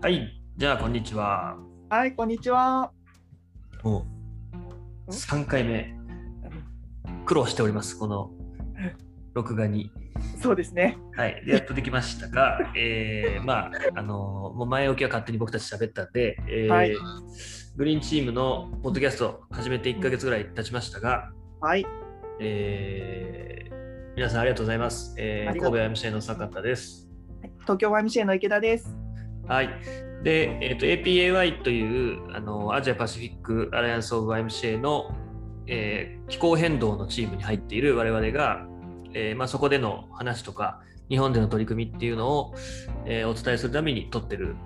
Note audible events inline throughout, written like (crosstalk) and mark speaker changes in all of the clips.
Speaker 1: はい、じゃあこんにちは。
Speaker 2: はい、こんにちは。
Speaker 1: もう3回目、苦労しております、この録画に。
Speaker 2: そうですね。
Speaker 1: はい、でやっとできましたが、(laughs) えー、まあ、あのもう前置きは勝手に僕たち喋ったんで、えー
Speaker 2: はい
Speaker 1: グリーンチームのポッドキャスト始めて1ヶ月ぐらい経ちましたが、
Speaker 2: はい、
Speaker 1: えー皆さんありがとうございます。えー、神戸 MC の坂田です。
Speaker 2: 東京 YMCA の池田です。
Speaker 1: はい。で、えー、と APAY というあのアジアパシフィックアライアンス・オブ・ YMCA の、えー気候変動のチームに入っている我々が、えーまあ、そこでの話とか日本での取り組みっていうのを、えーお伝えするために撮ってる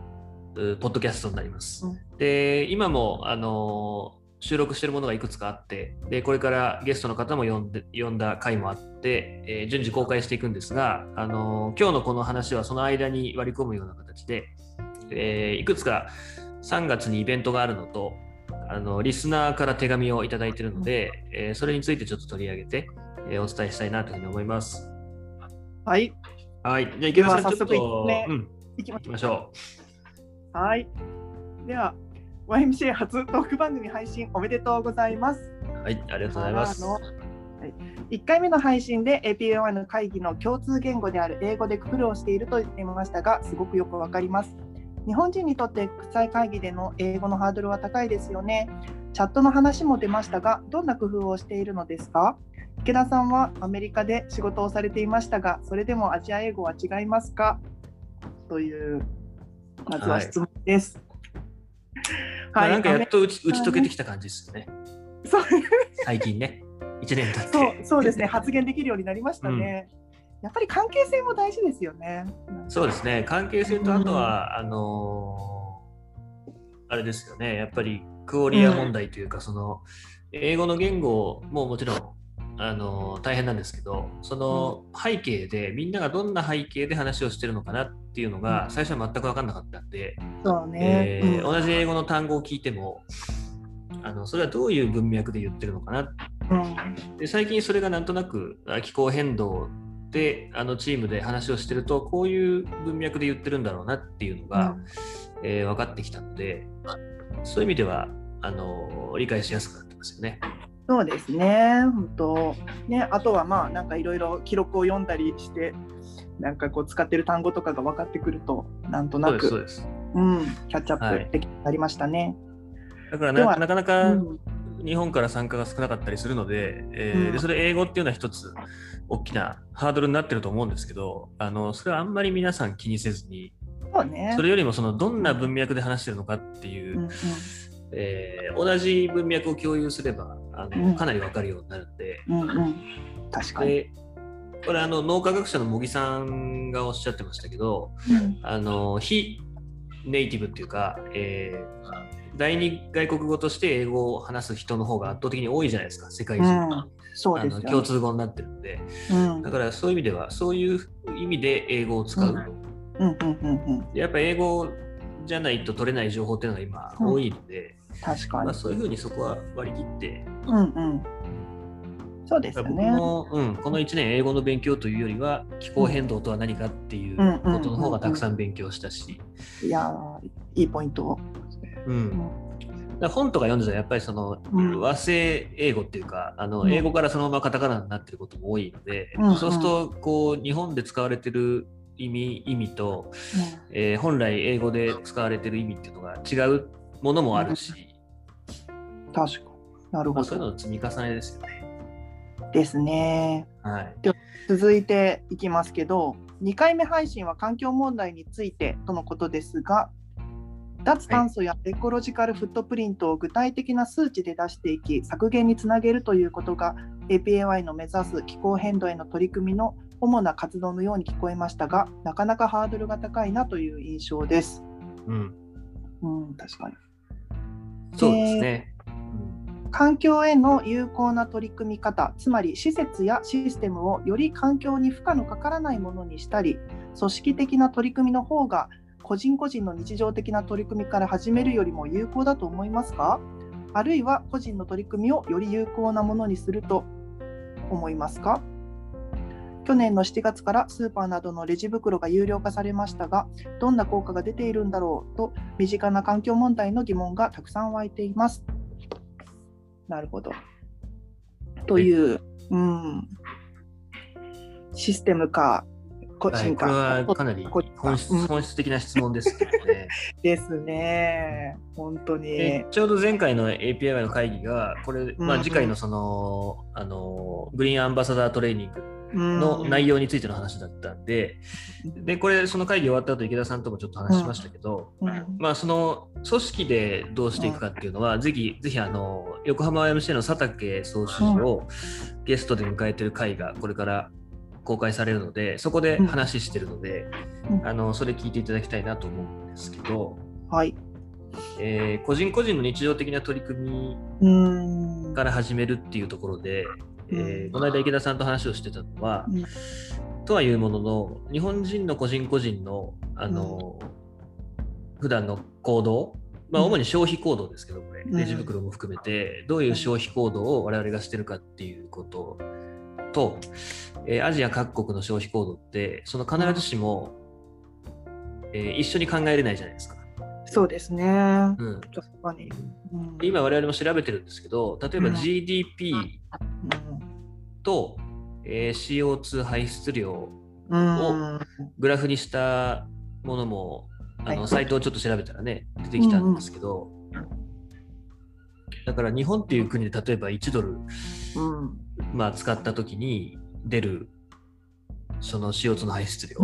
Speaker 1: うポッドキャストになります。
Speaker 2: うん
Speaker 1: で今も、あのー収録してるものがいくつかあってでこれからゲストの方も呼んで呼んだ回もあって、えー順次公開していくんですが、あのー今日のこの話はその間に割り込むような形で、えーいくつか3月にイベントがあるのとあのリスナーから手紙をいただいているので、えーそれについてちょっと取り上げて、えーお伝えしたいなというふうに思います。
Speaker 2: はい、
Speaker 1: はい、じゃあ池田さん
Speaker 2: 早速
Speaker 1: ちょっと、
Speaker 2: ね
Speaker 1: うん、
Speaker 2: 行きま
Speaker 1: しょ
Speaker 2: はい。では、YMCA 初トーク番組配信おめでとうございます。
Speaker 1: う。はい、ありがとうございます。
Speaker 2: はい、1回目の配信で APAY の会議の共通言語である英語で苦労していると言っていましたが、すごくよくわかります。日本人にとって国際会議での英語のハードルは高いですよね。チャットの話も出ましたが、どんな工夫をしているのですか？池田さんはアメリカで仕事をされていましたが、それでもアジア英語は違いますか？という、まずは質問です。
Speaker 1: まあ、なんかやっと打ち打ち解けてきた感じですよね。
Speaker 2: そう (laughs)
Speaker 1: 最近ね、1年経って。
Speaker 2: そうそうですね、発言できるようになりましたね。やっぱり関係性も大事ですよね。
Speaker 1: そうですね、関係性とあとは、あのーあれですよね、やっぱりクオリア問題というか、その英語の言語ももちろん、あのー大変なんですけど、その背景で、みんながどんな背景で話をしてるのかなっていうのが、最初は全く分かんなかったんで、えー同じ英語の単語を聞いても、あのそれはどういう文脈で言ってるのかな。
Speaker 2: うん。
Speaker 1: で最近それがなんとなくあ気候変動であのチームで話をしてるとこういう文脈で言ってるんだろうなっていうのが、えー分かってきたのでそういう意味ではあの理解しやすくなってますよね。
Speaker 2: そうですね。本当ね、あとはまあなんかいろいろ記録を読んだりして、なんかこう使ってる単語とかが分かってくると、なんとなく、
Speaker 1: うです
Speaker 2: うん、キャッチア
Speaker 1: はい
Speaker 2: ップできなりましたね。
Speaker 1: だから
Speaker 2: では
Speaker 1: ななかな
Speaker 2: う
Speaker 1: か
Speaker 2: ん
Speaker 1: 日本から参加が少なかったりするので,、えー
Speaker 2: うん。
Speaker 1: でそれ英語っていうのは一つ大きなハードルになってると思うんですけどあのそれはあんまり皆さん気にせずに
Speaker 2: そうね。
Speaker 1: それよりもそのどんな文脈で話してるのかっていう、
Speaker 2: うんうん。
Speaker 1: えー同じ文脈を共有すればあの、
Speaker 2: うん。
Speaker 1: かなり分かるようになるんで。
Speaker 2: うんうん、確かに。
Speaker 1: でこれあの脳科学者の茂木さんがおっしゃってましたけど
Speaker 2: うん。
Speaker 1: あの非ネイティブっていうか、えー第二外国語として英語を話す人の方が圧倒的に多いじゃないですか。世界中、
Speaker 2: うん。そう
Speaker 1: あの共通語になってるんで。
Speaker 2: うん。
Speaker 1: だからそういう意味ではそういう意味で英語を使う、
Speaker 2: うん。うんうんうん、
Speaker 1: でやっぱ英語じゃないと取れない情報っていうのが今多いので、まあ、
Speaker 2: 確かに。
Speaker 1: そういうふうにそこは割り切って。
Speaker 2: うんうん。そうですよ
Speaker 1: 僕
Speaker 2: ね。
Speaker 1: も、うん、この1年英語の勉強というよりは気候変動とは何かっていう
Speaker 2: うん
Speaker 1: ことの方がたくさん勉強したし、
Speaker 2: いやー、いいポイント。
Speaker 1: うんだ本とか読んでたらやっぱりその
Speaker 2: うん
Speaker 1: 和製英語っていうかあの
Speaker 2: うん
Speaker 1: 英語からそのままカタカナになってることも多いので、
Speaker 2: うん
Speaker 1: そうするとこう日本で使われてる意味意味と、えー本来英語で使われてる意味っていうのが違うものもあるし、
Speaker 2: 確かに。なる
Speaker 1: まあ、
Speaker 2: ほど。
Speaker 1: そういうのの積み重ねですよね。
Speaker 2: ですね。
Speaker 1: はい、
Speaker 2: 続いていきますけど、2回目配信は環境問題についてとのことですが、脱炭素やエコロジカルフットプリントを具体的な数値で出していき、削減につなげるということが APAY の目指す気候変動への取り組みの主な活動のように聞こえましたが、なかなかハードルが高いなという印象です。
Speaker 1: うん、
Speaker 2: うん、確かに。
Speaker 1: そうですね。
Speaker 2: 環境への有効な取り組み方つまり施設やシステムをより環境に負荷のかからないものにしたり組織的な取り組みの方が個人個人の日常的な取り組みから始めるよりも有効だと思いますか？あるいは個人の取り組みをより有効なものにすると思いますか？去年の7月からスーパーなどのレジ袋が有料化されましたが、どんな効果が出ているんだろうと、身近な環境問題の疑問がたくさん湧いています。なるほど。という、うん、システムか、個
Speaker 1: はい、これはか。なり本質
Speaker 2: うん。
Speaker 1: 本質的な質問ですけどね。(laughs)
Speaker 2: ですね。本当に。
Speaker 1: で。ちょうど前回の API の会議が、これ、まあ、
Speaker 2: うん。うん
Speaker 1: 次回のその、あの、グリーンアンバサダートレーニング
Speaker 2: の
Speaker 1: の内容についての話だったんで、で、これ、その会議終わった後、池田さんともちょっと話しましたけど、
Speaker 2: うん。
Speaker 1: まあ、その組織でどうしていくかっていうのは、ぜひ、ぜひ、あの、横浜 YMCA の佐竹総主事をゲストで迎えてる会が、これから公開されるので、そこで話してるので、
Speaker 2: うん。
Speaker 1: あの、それ聞いていただきたいなと思うんですけど、
Speaker 2: はい。
Speaker 1: えー個人個人の日常的な取り組み
Speaker 2: うん。
Speaker 1: から始めるっていうところで、えー
Speaker 2: うん。
Speaker 1: この間池田さんと話をしてたのは、
Speaker 2: うん。
Speaker 1: とはいうものの日本人の個人個人のあの、普段の行動まあ
Speaker 2: うん。
Speaker 1: 主に消費行動ですけどこれ
Speaker 2: うん。
Speaker 1: レジ袋も含めてどういう消費行動を我々がしてるかっていうことと、えーアジア各国の消費行動ってその必ずしも、えー一緒に考えれないじゃないですか。
Speaker 2: そうですね。
Speaker 1: うん、
Speaker 2: 確かに。うん
Speaker 1: で今我々も調べてるんですけど例えば
Speaker 2: うん
Speaker 1: GDP と、えー CO2 排出量
Speaker 2: うん。
Speaker 1: グラフにしたものもあの、
Speaker 2: はい
Speaker 1: サイトをちょっと調べたらね出てきたんですけど、だから日本っていう国で例えば1ドル、
Speaker 2: うん。
Speaker 1: まあ、使った時に出るその CO2 の排出量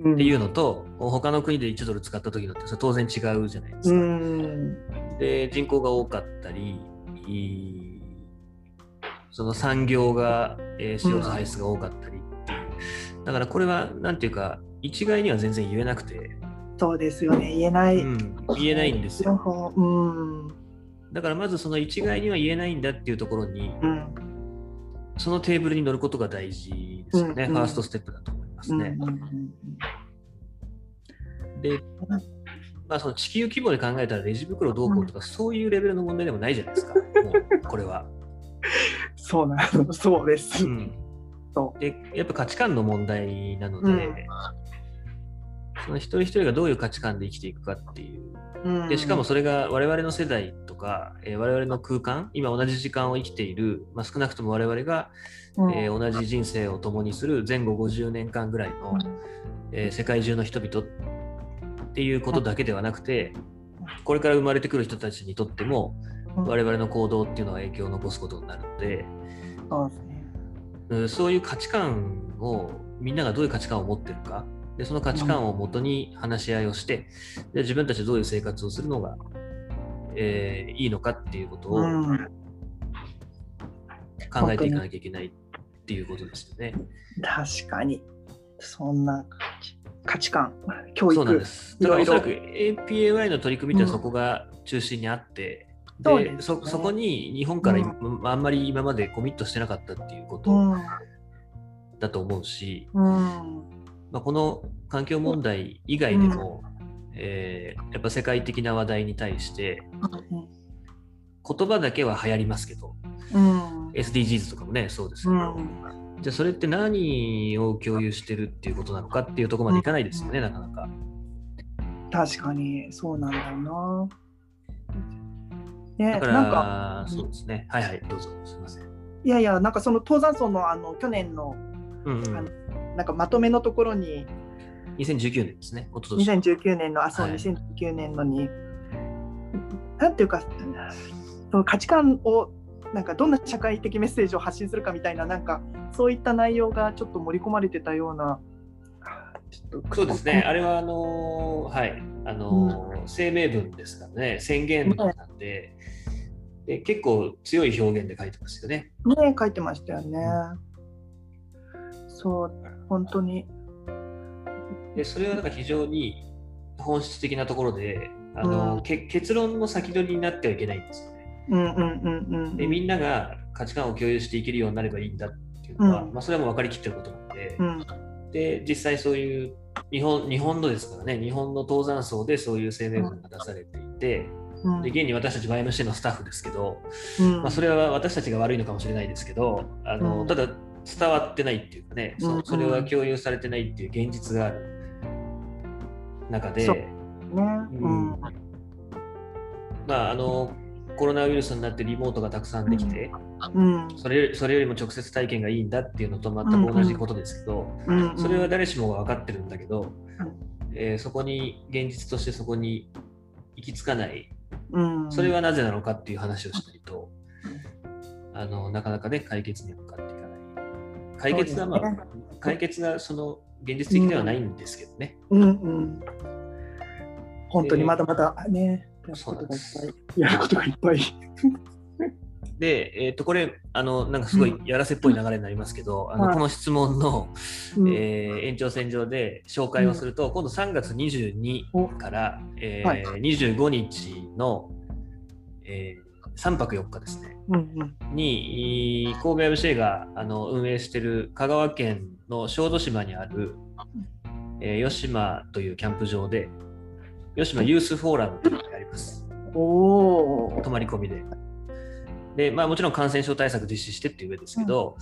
Speaker 2: うん。
Speaker 1: っていうのと、他の国で1ドル使った時のってそれ当然違うじゃないです
Speaker 2: う
Speaker 1: か。
Speaker 2: ん。
Speaker 1: で人口が多かったりその産業が、えー CO2 排出が多かったりっていう、だからこれはなんていうか一概には全然言えなくて、
Speaker 2: そうですよね。言えない。
Speaker 1: うん、言えないんですよ。
Speaker 2: うん。
Speaker 1: だからまずその一概には言えないんだっていうところに、
Speaker 2: うん。
Speaker 1: そのテーブルに乗ることが大事ですよね、
Speaker 2: うん。うん
Speaker 1: ファーストステップだと思いますね。で、まあ、その地球規模で考えたらレジ袋どうこうとか、そういうレベルの問題でもないじゃないですか、もうこれは。(laughs)
Speaker 2: そうなの。そうです。
Speaker 1: う。ん。
Speaker 2: そ
Speaker 1: でやっぱ価値観の問題なので、
Speaker 2: うん。
Speaker 1: その一人一人がどういう価値観で生きていくかっていう。
Speaker 2: うん。
Speaker 1: でしかもそれが我々の世代とか、えー我々の空間今同じ時間を生きている、まあ、少なくとも我々が、
Speaker 2: うん。
Speaker 1: えー同じ人生を共にする前後50年間ぐらいの、えー世界中の人々っていうことだけではなくてこれから生まれてくる人たちにとっても
Speaker 2: うん。
Speaker 1: 我々の行動っていうのは影響を残すことになるので、
Speaker 2: そうですね。
Speaker 1: うんそういう価値観をみんながどういう価値観を持ってるか。でその価値観をもとに話し合いをしてで自分たちでどういう生活をするのが、えーいいのかっていうことを
Speaker 2: うん。
Speaker 1: 考えていかなきゃいけないっていうことですよね。
Speaker 2: 確かに。そんな価値観、教育。
Speaker 1: そうなんです。だからおそらく APAY の取り組みってそこが中心にあって、で
Speaker 2: そうですね
Speaker 1: そそこに日本から今、あんまり今までコミットしてなかったっていうこと
Speaker 2: うん。
Speaker 1: だと思うし、
Speaker 2: うん。
Speaker 1: まあ、この環境問題以外でも、えーやっぱ世界的な話題に対して言葉だけは流行りますけど
Speaker 2: うん。
Speaker 1: SDGs とかもねそうですけ
Speaker 2: う
Speaker 1: ど、
Speaker 2: ん。
Speaker 1: じゃあそれって何を共有してるっていうことなのかっていうところまでいかないですよね、なかなか。
Speaker 2: 確かに、そうなんだよな。ね、
Speaker 1: だか
Speaker 2: なんか、
Speaker 1: ら、そうですね。はいはい、どうぞ、すみません。
Speaker 2: いやいや、なんかその登山層のあの去年の
Speaker 1: うんうん
Speaker 2: あのなんかまとめのところに、
Speaker 1: 2019年ですね、おととし。
Speaker 2: 2019年の、あ、そう、
Speaker 1: はい。
Speaker 2: 2019年のに、なんていうか、その価値観を、なんかどんな社会的メッセージを発信するかみたいな、なんかそういった内容がちょっと盛り込まれてたような、
Speaker 1: そうですね、あれはあのーはい、あのー声明文ですからね、宣言なんで、で結構強い表現で書いてますよね。
Speaker 2: ね、書いてましたよね。そう、本当に。
Speaker 1: でそれはなんか非常に本質的なところで、あのー
Speaker 2: うん。
Speaker 1: け結論の先取りになってはいけないんですよね。
Speaker 2: うんうんうんうん。
Speaker 1: でみんなが価値観を共有していけるようになればいいんだっていうのは、
Speaker 2: うん。
Speaker 1: まあ、それはもう分かりきってることなので、
Speaker 2: うん。
Speaker 1: で実際そういう日本日本のですからね、日本の登山層でそういう声明文が出されていて、
Speaker 2: うん。
Speaker 1: で現に私たち YMC のスタッフですけど、
Speaker 2: うん。
Speaker 1: まあ、それは私たちが悪いのかもしれないですけど、あの
Speaker 2: うん。
Speaker 1: ただ伝わってないっていうかね、そそれは共有されてないっていう現実がある中で、
Speaker 2: ね。うん。
Speaker 1: まああのコロナウイルスになってリモートがたくさんできて、
Speaker 2: うん。
Speaker 1: それそれよりも直接体験がいいんだっていうのと全く同じことですけど、
Speaker 2: うん
Speaker 1: それは誰しもが分かってるんだけど、
Speaker 2: うん。
Speaker 1: えーそこに現実としてそこに行き着かない。
Speaker 2: うん。
Speaker 1: それはなぜなのかっていう話をしないと、あのなかなかね解決に向かっていかない。解決が、まあ解決がその現実的ではないんですけどね、
Speaker 2: うんうん。本当にまだまだね、やることがい。やることがいっぱい。
Speaker 1: で、えー、とこれあのなんかすごいやらせっぽい流れになりますけど、あの
Speaker 2: はい。
Speaker 1: この質問の、
Speaker 2: うん。
Speaker 1: えー延長線上で紹介をすると、今度3月22から、えー
Speaker 2: はい。
Speaker 1: 25日の、え3泊4日ですね。
Speaker 2: うんうん。
Speaker 1: にい神戸 FC があの運営している香川県の小豆島にある、えー吉島というキャンプ場で吉島ユースフォーラムというのがあります。
Speaker 2: おお。
Speaker 1: 泊まり込みで。でまあ、もちろん感染症対策実施してっていう上ですけど、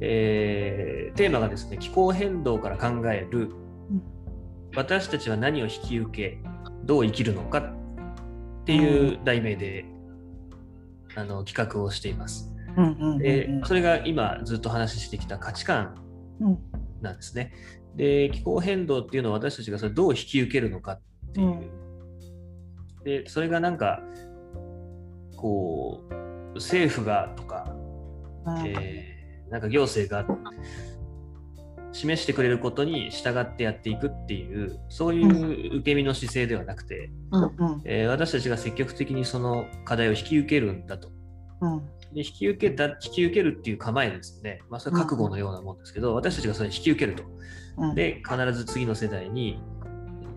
Speaker 1: えーテーマがですね気候変動から考える。
Speaker 2: うん。
Speaker 1: 私たちは何を引き受けどう生きるのかっていう題名で、あの企画をしています。
Speaker 2: うんうんうんうん
Speaker 1: でそれが今ずっと話してきた価値観
Speaker 2: うん
Speaker 1: なんですね。で気候変動っていうのは私たちがそれどう引き受けるのかっていう。
Speaker 2: うん
Speaker 1: でそれがなんかこう政府がとか、
Speaker 2: うん
Speaker 1: えーなんか行政が示してくれることに従ってやっていくっていうそういう受け身の姿勢ではなくて、
Speaker 2: うんうん
Speaker 1: えー私たちが積極的にその課題を引き受けるんだと。
Speaker 2: うん
Speaker 1: で引き受けた引き受けるっていう構えですね、まあ、それは覚悟のようなもんですけど、私たちがそれを引き受けると。
Speaker 2: うん
Speaker 1: で、必ず次の世代に、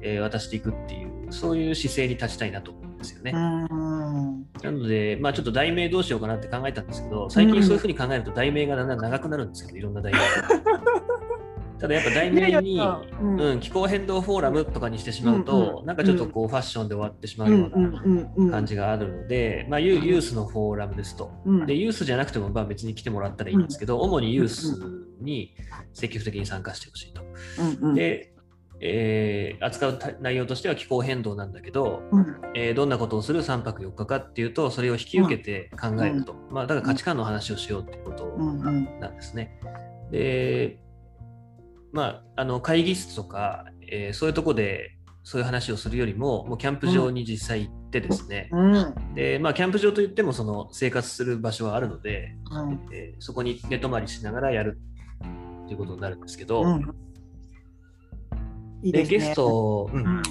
Speaker 1: えー渡していくっていう、そういう姿勢に立ちたいなと思うんですよね。
Speaker 2: うん
Speaker 1: なので、まあ、ちょっと題名どうしようかなって考えたんですけど、最近そういうふうに考えると題名がだんだん長くなるんですけど、いろんな題名が。(laughs) ただやっぱ題名に、
Speaker 2: うん。
Speaker 1: うん、気候変動フォーラムとかにしてしまうと、
Speaker 2: うん
Speaker 1: なんかちょっとこうファッションで終わってしま
Speaker 2: うう
Speaker 1: うんようんな
Speaker 2: うんうん
Speaker 1: 感じがあるので、まあ、ユユースのフォーラムですと。
Speaker 2: うん。
Speaker 1: で、ユースじゃなくてもまあ別に来てもらったらいいんですけど、主にユースに積極的に参加してほしいと。
Speaker 2: うんうん。
Speaker 1: で、えー扱うた内容としては気候変動なんだけど、
Speaker 2: うん。
Speaker 1: えーどんなことをする3泊4日かっていうとそれを引き受けて考えると、まあ、だから価値観の話をしようっていうこと
Speaker 2: うんうん。
Speaker 1: なんですね。でまああの会議室とか、えーそういうとこでそういう話をするよりももうキャンプ場に実際行ってですね、
Speaker 2: うん。
Speaker 1: でまあ、キャンプ場といってもその生活する場所はあるので、
Speaker 2: うん
Speaker 1: えーそこに寝泊まりしながらやるということになるんですけど、
Speaker 2: で
Speaker 1: ゲスト、うん。
Speaker 2: うん。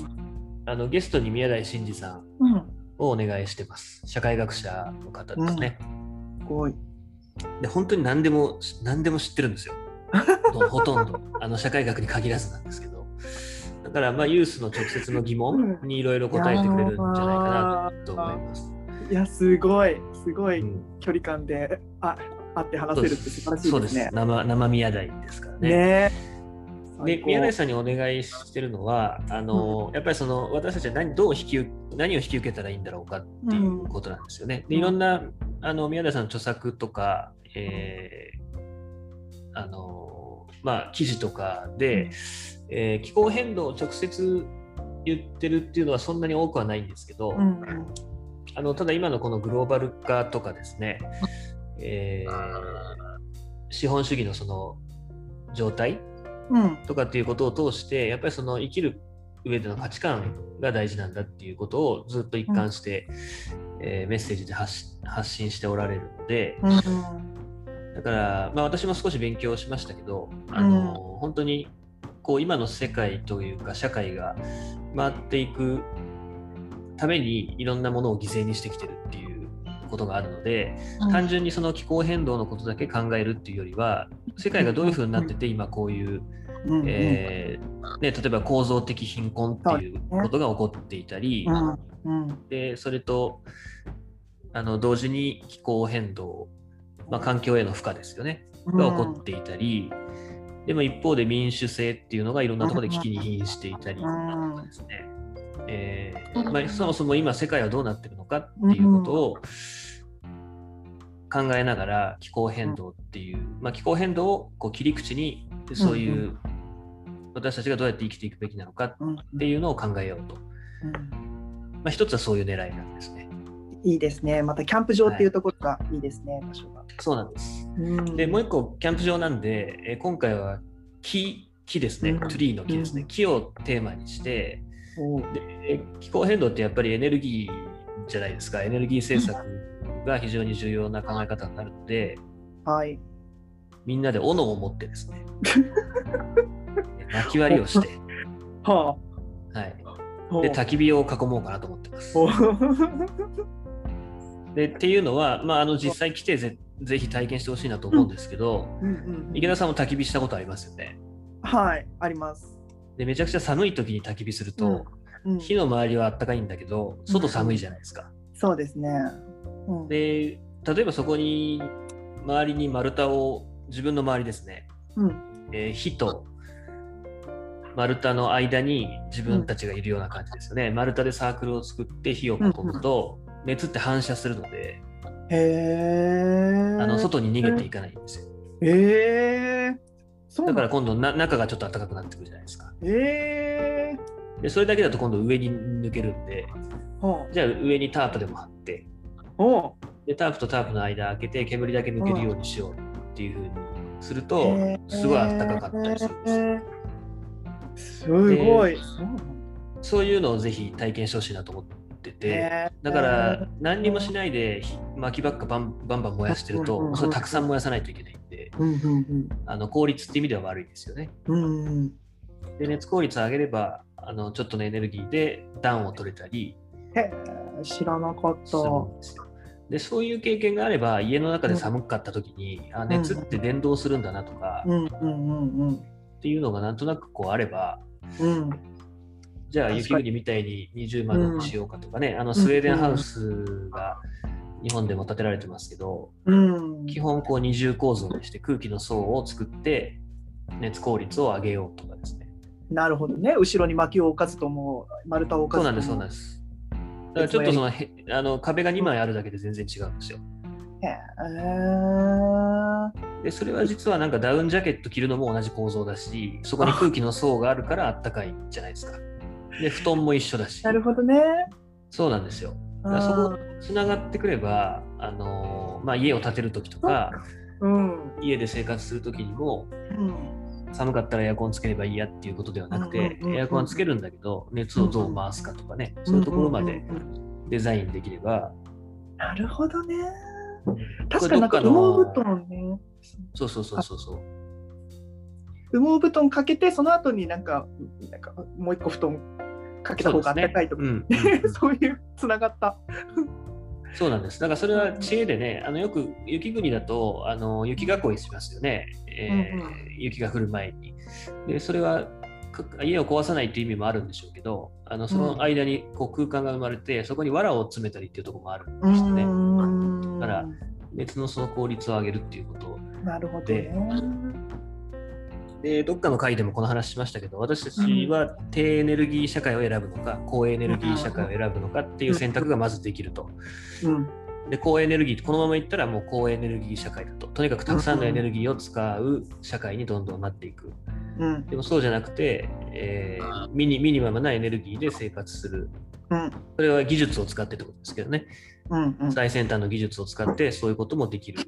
Speaker 1: あのゲストに宮台真司さん
Speaker 2: うん。
Speaker 1: をお願いしてます。社会学者の方ですね。
Speaker 2: すごい。
Speaker 1: で、本当に何でも、何でも知ってるんですよ。(laughs) ほほとんど。あの、社会学に限らずなんですけど。だから、まあ、ユースの直接の疑問にいろいろ答えてくれるんじゃないかなと思います。
Speaker 2: いやすごいすごい
Speaker 1: うん
Speaker 2: 距離感であ会って話せるって素晴らしい
Speaker 1: そうです
Speaker 2: ね。
Speaker 1: 生生宮台ですからね。
Speaker 2: ね
Speaker 1: で宮台さんにお願いしてるのはあの、やっぱりその私たちは何どう引き受何を引き受けたらいいんだろうかっていうことなんですよね。でいろんなあの宮台さんの著作とか、えーあのまあ、記事とかで、えー気候変動を直接言ってるっていうのはそんなに多くはないんですけど、
Speaker 2: うん。
Speaker 1: あのただ今のこのグローバル化とかですね、えー資本主義のその状態
Speaker 2: うん。
Speaker 1: とかっていうことを通してやっぱりその生きる上での価値観が大事なんだっていうことをずっと一貫して、えーメッセージで発信しておられるので
Speaker 2: うん
Speaker 1: だから、まあ、私も少し勉強しましたけどあの、本当にこう今の世界というか社会が回っていくためにいろんなものを犠牲にしてきてるっていうことがあるので、単純にその気候変動のことだけ考えるっていうよりは世界がどういうふうになってて今こういう、
Speaker 2: うん。
Speaker 1: えーね、例えば構造的貧困っていうことが起こっていたり、
Speaker 2: うん。うん。
Speaker 1: でそれとあの同時に気候変動、まあ、環境への負荷ですよね。が起こっていたり、でも一方で民主制っていうのがいろんなところで危機に瀕していたりとかですね、えーまあ、そもそも今世界はどうなってるのかっていうことを、考えながら気候変動っていう、まあ、気候変動をこう切り口にそういう私たちがどうやって生きていくべきなのかっていうのを考えようと、まあ、一つはそういう狙いなんですね。
Speaker 2: いいですね。またキャンプ場っていうところがいいですね、はい、場所が。
Speaker 1: そうなんです。で、もう一個、キャンプ場なんで、え今回は木、木ですね、うん、トゥリーの木ですね、うん、木をテーマにして、で気候変動ってやっぱりエネルギーじゃないですか、エネルギー政策が非常に重要な考え方になるので、
Speaker 2: はい、
Speaker 1: みんなで斧を持ってですね、(laughs) 薪割りをして、
Speaker 2: は
Speaker 1: あ、はい、で焚き火を囲もうかなと思ってます。でっていうのは、まあ、あの実際来てぜぜひ体験してほしいなと思うんですけど、うんうんうん、池田さんも焚き火したことありますよね。
Speaker 2: はいあります。
Speaker 1: でめちゃくちゃ寒い時に焚き火すると、うんうん、火の周りはあったかいんだけど外寒いじゃないですか。
Speaker 2: うん、そうですね、
Speaker 1: で例えばそこに周りに丸太を自分の周りですね、
Speaker 2: うん
Speaker 1: えー、火と丸太の間に自分たちがいるような感じですよね。丸太でサークルを作って火を囲むと、熱って反射するので、
Speaker 2: へ
Speaker 1: あの外に逃げていかないんですよ。
Speaker 2: へ
Speaker 1: だから今度な中がちょっと暖かくなってくるじゃないですか。
Speaker 2: へ
Speaker 1: でそれだけだと今度上に抜けるんで、じゃあ上にタープでも張って、でタープとタープの間開けて煙だけ抜けるようにしようっていうふうにすると、すごい暖かかったりするんですよ。
Speaker 2: すごい。
Speaker 1: そういうのをぜひ体験してほしいなと思ってて、だから何にもしないで薪ばっかバンバン燃やしてると、それたくさん燃やさないといけないんで、あの効率って意味では悪いですよね。で熱効率を上げればあのちょっとのエネルギーで暖を取れたり
Speaker 2: 知らなかった。
Speaker 1: でそういう経験があれば家の中で寒かった時に、あ熱って伝導するんだなとか、っていうのがなんとなくこうあれば、
Speaker 2: うん、
Speaker 1: じゃあ雪国みたいに20万度にしようかとかね、うん、あのスウェーデンハウスが日本でも建てられてますけど、
Speaker 2: うん、
Speaker 1: 基本こう二重構造にして空気の層を作って熱効率を上げようとかですね。
Speaker 2: なるほどね。後ろに薪を置かずとも丸太を置かず
Speaker 1: とも。そうなんです、そうなんです。だからちょっとそのへあの壁が2枚あるだけで全然違うんですよ。
Speaker 2: へ
Speaker 1: でそれは実はなんかダウンジャケット着るのも同じ構造だしそこに空気の層があるからあったかいじゃないですか。で布団も一緒だし。
Speaker 2: なるほどね。
Speaker 1: そうなんですよ。だからそこつながってくれば、あのまあ、家を建てる時とか、
Speaker 2: うん、
Speaker 1: 家で生活する時にも、うん、寒かったらエアコンつければいいやっていうことではなくて、エアコンはつけるんだけど熱をどう回すかとかね、そういうところまでデザインできれば。
Speaker 2: なるほどね。確かになんか羽毛布団ね。
Speaker 1: そうそうそうそうそう。
Speaker 2: 羽毛布団かけて、その後になんか、なんかもう一個布団かけた方が暖かいとか、そうねうん、(laughs) そういうつながった。
Speaker 1: そうなんです。だからそれは知恵でね、あのよく雪国だとあの雪囲いしますよね、えー、うんうん、雪が降る前に。でそれは家を壊さないっていう意味もあるんでしょうけど、あのその間にこう空間が生まれて、そこに藁を詰めたりっていうところもあるんですよね。だから熱のその効率を上げるっていうこと
Speaker 2: なるほど、ね、
Speaker 1: でどっかの回でもこの話しましたけど私たちは低エネルギー社会を選ぶのか、高エネルギー社会を選ぶのかっていう選択がまずできると。
Speaker 2: うん。
Speaker 1: で高エネルギーこのままいったらもう高エネルギー社会だと。とにかくたくさんのエネルギーを使う社会にどんどんなっていく、
Speaker 2: うん、
Speaker 1: でもそうじゃなくて、えー、ミニミニマムなエネルギーで生活する、
Speaker 2: うん、
Speaker 1: それは技術を使ってってことですけどね、
Speaker 2: うんうん、
Speaker 1: 最先端の技術を使ってそういうこともできる。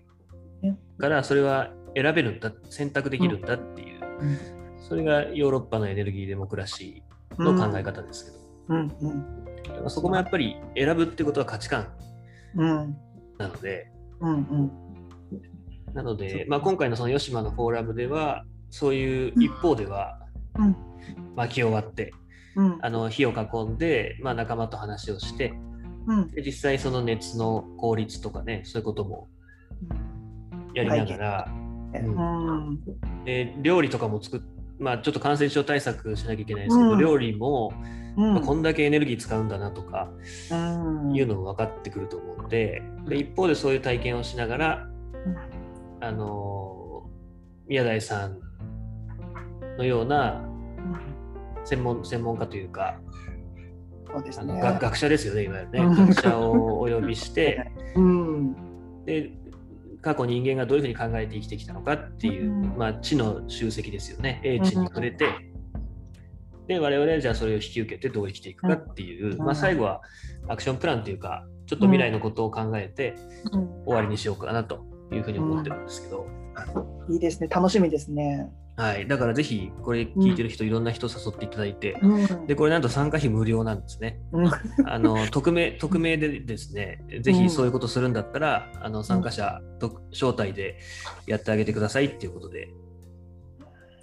Speaker 1: からそれは選べるんだ選択できるんだっていう、それがヨーロッパのエネルギーデモクラシーの考え方ですけど、
Speaker 2: うん。
Speaker 1: うん、そこもやっぱり選ぶってことは価値観。なの
Speaker 2: で、うん。うん、
Speaker 1: なので、まあ、今回のその吉島のフォーラムではそういう一方では、
Speaker 2: うん、
Speaker 1: 巻き終わって、
Speaker 2: うん、
Speaker 1: あの火を囲んで、まあ、仲間と話をして、
Speaker 2: うん、
Speaker 1: で実際その熱の効率とかねそういうこともやりながら、
Speaker 2: うん。
Speaker 1: で料理とかも作っまあちょっと感染症対策しなきゃいけないですけど、料理も、まあ、こんだけエネルギー使うんだなとか、いうのも分かってくると思うのでで一方でそういう体験をしながら、あの宮台さんのような専門専門家というか
Speaker 2: そうですね、
Speaker 1: 学者ですよねいわゆるね。学者をお呼びして、(laughs)
Speaker 2: うん、
Speaker 1: で過去人間がどういうふうに考えて生きてきたのかっていう、
Speaker 2: うん
Speaker 1: まあ、知の集積ですよね。英知に触れて、で我々はじゃあそれを引き受けてどう生きていくかっていう、
Speaker 2: うん。
Speaker 1: まあ、最後はアクションプランというかちょっと未来のことを考えて
Speaker 2: うん。
Speaker 1: 終わりにしようかなというふうに思ってるんですけど、
Speaker 2: いいですね。楽しみですね。
Speaker 1: はい、だからぜひこれ聞いてる人、いろんな人誘っていただいて、
Speaker 2: うん。
Speaker 1: でこれなんと参加費無料なんですね。
Speaker 2: うん。
Speaker 1: あの匿名匿名でですね、ぜひそういうことするんだったら、あの参加者と招待でやってあげてくださいっていうことで、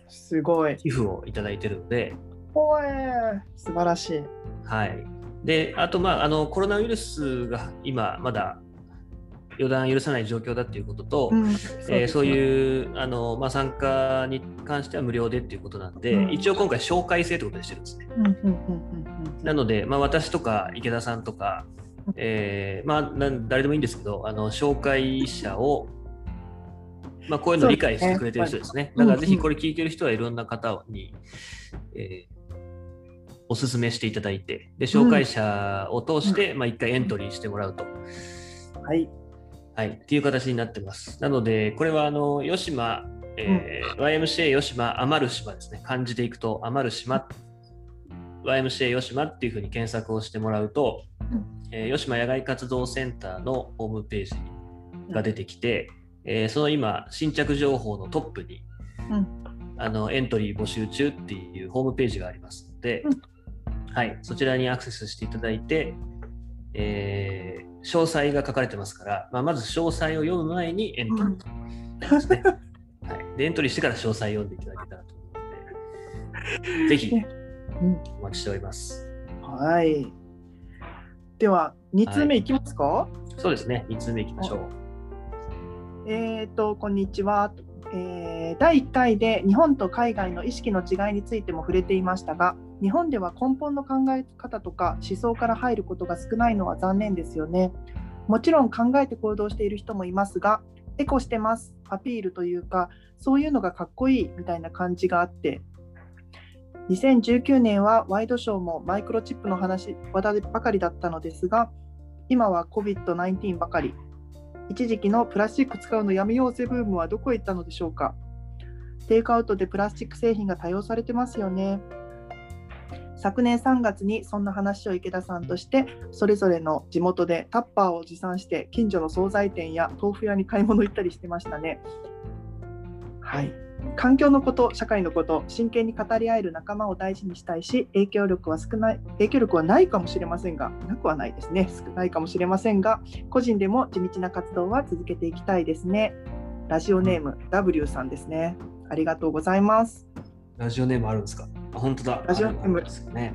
Speaker 2: すごい。
Speaker 1: 寄付をいただいてるので、
Speaker 2: おえ素晴らしい。
Speaker 1: はい。で、あと、まあ、あのコロナウイルスが今、まだ予断許さない状況だっていうことと、
Speaker 2: うん
Speaker 1: えーそう
Speaker 2: う
Speaker 1: いうあの、まあ、参加に関しては無料でっていうことなんで、
Speaker 2: うん
Speaker 1: 一応今回、紹介制ってことにしてるんですね。
Speaker 2: ですね。うんうんうんうんうん
Speaker 1: なので、まあ、私とか池田さんとか、えーまあ、なん誰でもいいんですけど、あの紹介者を、まあ、こういうのを理解してくれてる人ですね。
Speaker 2: すね
Speaker 1: だからぜひこれ聞いてる人はいろんな方に、えーおすすめしていただいて、で紹介者を通して、まあ、一回エントリーしてもらうと。
Speaker 2: はい。
Speaker 1: はい、っていう形になってます。なので、これはあの吉島、えー YMCA 吉島余る島ですね。漢字でいくと余る島、YMCA 吉島っていうふうに検索をしてもらうと、えー吉島野外活動センターのホームページが出てきて、えーその今、新着情報のトップに、
Speaker 2: うん。
Speaker 1: あのエントリー募集中っていうホームページがありますので、
Speaker 2: うん。
Speaker 1: はい、そちらにアクセスしていただいて、えー詳細が書かれてますから、まあ、まず詳細を読む前にエントリーですね、はい。で、エントリーしてから詳細読んでいただけたらと思うので、ぜひ
Speaker 2: うん
Speaker 1: お待ちしております。
Speaker 2: はい。では、2通目いきますか、
Speaker 1: そうですね、2通目いきましょう。
Speaker 2: えっ、と、こんにちは。えー第1回で日本と海外の意識の違いについても触れていましたが、日本では根本の考え方とか思想から入ることが少ないのは残念ですよね。もちろん考えて行動している人もいますが、エコしてます、アピールというか、そういうのがかっこいいみたいな感じがあって、2019年はワイドショーもマイクロチップの話話題ばかりだったのですが、今は COVID-19 ばかり。一時期のプラスチック使うのやめようぜブームはどこへ行ったのでしょうかテイクアウトでプラスチック製品が多用されてますよね。昨年3月にそんな話を池田さんとしてそれぞれの地元でタッパーを持参して近所の惣菜店や豆腐屋に買い物行ったりしてましたね。はい。環境のこと、社会のこと、真剣に語り合える仲間を大事にしたいし、影響力は少ない、影響力はないかもしれませんが、なくはないですね。少ないかもしれませんが、個人でも地道な活動は続けていきたいですね。ラジオネーム W さんですね。ありがとうございます。
Speaker 1: ラジオネームあるんですか？あ、本当だ。
Speaker 2: ラジオネーム
Speaker 1: ですよね。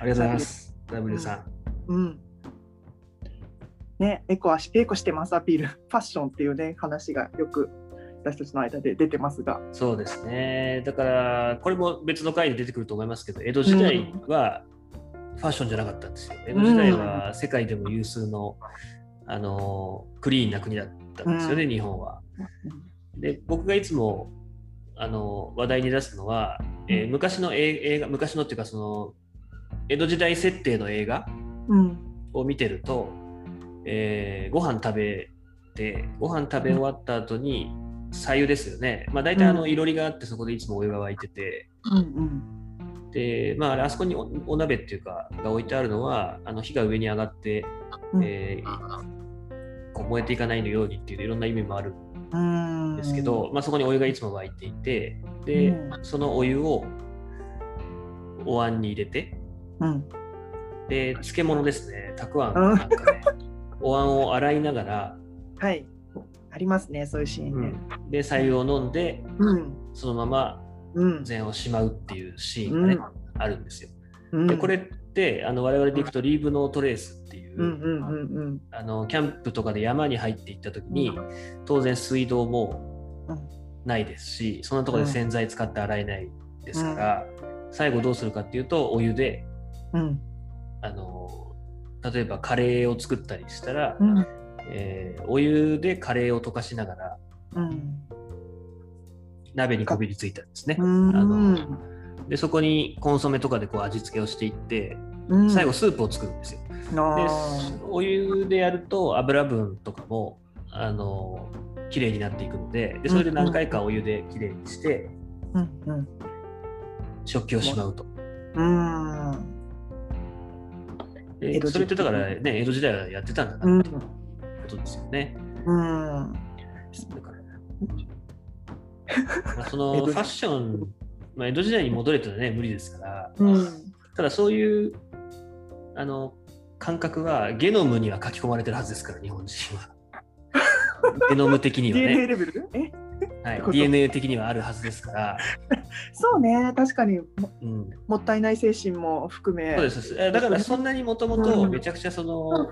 Speaker 1: ありがとうございます。W さん。
Speaker 2: うん。ね、エコはしエコしてますアピール、ファッションっていうね話がよく私たちの間で出てますが。
Speaker 1: そうですね。だから、これも別の回で出てくると思いますけど、江戸時代はファッションじゃなかったんですよ。江戸時代は世界でも有数の、あのクリーンな国だったんですよね、
Speaker 2: うん
Speaker 1: 日本は。で、僕がいつもあの話題に出すのは、えー昔の映映画、昔のっていうか、その江戸時代設定の映画
Speaker 2: うん。
Speaker 1: を見てると、えーご飯食べて、ご飯食べ終わった後に、左右ですよね。まあ、大体あの
Speaker 2: うん
Speaker 1: いろりがあって、そこでいつもお湯が沸いてて、
Speaker 2: うん
Speaker 1: で、まあ、あそこにおお鍋っていうか、が置いてあるのは、あの火が上に上がって、
Speaker 2: うん
Speaker 1: えーこう燃えていかないのようにっていういろんな意味もある
Speaker 2: うん。
Speaker 1: んですけど、まあ、そこにお湯がいつも沸いていて、で、
Speaker 2: うん
Speaker 1: そのお湯をお椀に入れて、
Speaker 2: うん。
Speaker 1: で、漬物ですね、たくあん
Speaker 2: うん
Speaker 1: なんかね、お椀を洗いながら、
Speaker 2: はい。ありますね、そういうシーンね。
Speaker 1: で、白湯を飲んで、
Speaker 2: うん。
Speaker 1: そのまま
Speaker 2: うん。
Speaker 1: 禅をしまうっていうシーンがね、
Speaker 2: うん
Speaker 1: あるんですよ。
Speaker 2: うん
Speaker 1: で、これって、あの我々でいくと、リーブノートレースっていう。あのキャンプとかで山に入っていった時に、当然水道も
Speaker 2: うん
Speaker 1: ないですし、そんなところで洗剤使って洗えないですから、最後どうするかっていうと、お湯で、
Speaker 2: うん。
Speaker 1: あの例えばカレーを作ったりしたら、
Speaker 2: うん。
Speaker 1: えーお湯でカレーを溶かしながら
Speaker 2: うん。
Speaker 1: 鍋にこびりついたんですね。
Speaker 2: うん。
Speaker 1: あのでそこにコンソメとかでこう味付けをしていって、
Speaker 2: うん。
Speaker 1: 最後スープを作るんですよ。で
Speaker 2: あ
Speaker 1: お湯でやると油分とかもあの綺麗になっていくのででそれで何回かお湯で綺麗にして
Speaker 2: ーうん。うん。
Speaker 1: 食器をしまうと。
Speaker 2: うーん。
Speaker 1: それってだからね江戸時代はやってたんだ
Speaker 2: う
Speaker 1: なんってことですよね。
Speaker 2: うん。
Speaker 1: だからまあそのファッション、まあ、江戸時代に戻れたらね無理ですから、
Speaker 2: うん。
Speaker 1: ただそういうあの感覚はゲノムには書き込まれてるはずですから日本人は。(laughs) ゲノム的には
Speaker 2: DNA
Speaker 1: ね、
Speaker 2: レベル？え？
Speaker 1: はい。DNA 的にはあるはずですから、
Speaker 2: そうね。確かに。も
Speaker 1: うん、
Speaker 2: もったいない精神も含め。
Speaker 1: そうです。だからそんなにもともとめちゃくちゃその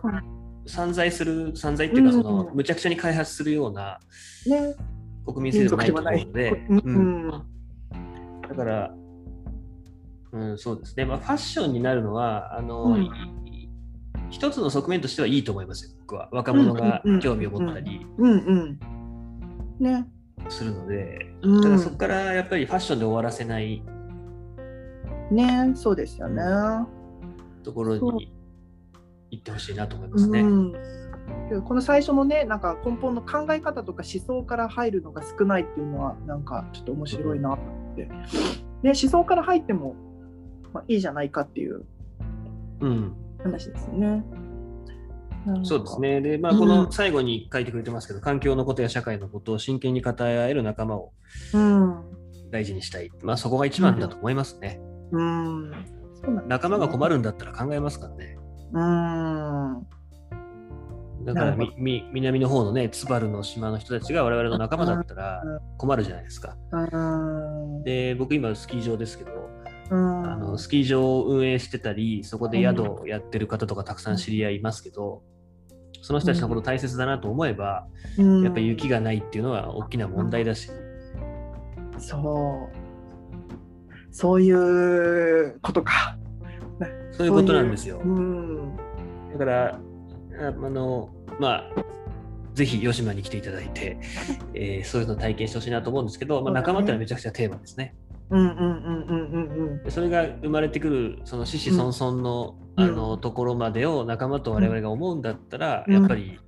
Speaker 1: 散財する散財っていうかその
Speaker 2: うん。
Speaker 1: むちゃくちゃに開発するような
Speaker 2: ね。
Speaker 1: 国民性でもないと思うので、
Speaker 2: うん
Speaker 1: うん。
Speaker 2: うん
Speaker 1: だから、うん、そうです。ね、まあ、ファッションになるのは、あの、
Speaker 2: うん。
Speaker 1: い一つの側面としてはいいと思いますよ、僕は。若者が興味を持ったり
Speaker 2: うんうん。ね。
Speaker 1: するので、
Speaker 2: うん。
Speaker 1: ただそこからやっぱりファッションで終わらせない
Speaker 2: ねそうですよね。
Speaker 1: ところに行ってほしいなと思いますね。
Speaker 2: この最初のねなんか根本の考え方とか思想から入るのが少ないっていうのはなんかちょっと面白いなって、ね、思想から入っても、まあ、いいじゃないかっていう
Speaker 1: うん、
Speaker 2: 話ですね。なんか
Speaker 1: そうです。ね。で、まあ、この最後に書いてくれてますけど、環境のことや社会のことを真剣に語り合える仲間を
Speaker 2: うん。
Speaker 1: 大事にしたい。まあ、そこが一番だと思いますね。
Speaker 2: うん。そうなんですね
Speaker 1: 仲間が困るんだったら考えますからね。
Speaker 2: うん。
Speaker 1: だからみみ南の方のね、津軽の島の人たちが我々の仲間だったら
Speaker 2: うん
Speaker 1: 困るじゃないですか。
Speaker 2: うん。
Speaker 1: で、僕今スキー場ですけど、
Speaker 2: うん、
Speaker 1: あのスキー場を運営してたり、そこで宿をやってる方とかたくさん知り合いますけど、その人たちのこと大切だなと思えば、
Speaker 2: うん
Speaker 1: やっぱり雪がないっていうのは大きな問題だし、
Speaker 2: そう。そういうことか。
Speaker 1: そういうことなんですよ
Speaker 2: うん。
Speaker 1: だから、ああの、まあ、ぜひ吉島に来ていただいて、(laughs) えーそういうのを体験してほしいなと思うんですけど、まあ、仲間ってのはめちゃくちゃテーマですね。
Speaker 2: うんうんうんうんうん
Speaker 1: でそれが生まれてくる、その子々孫々の,、
Speaker 2: うん。
Speaker 1: あのところまでを仲間と我々が思うんだったら、
Speaker 2: うん。
Speaker 1: やっぱり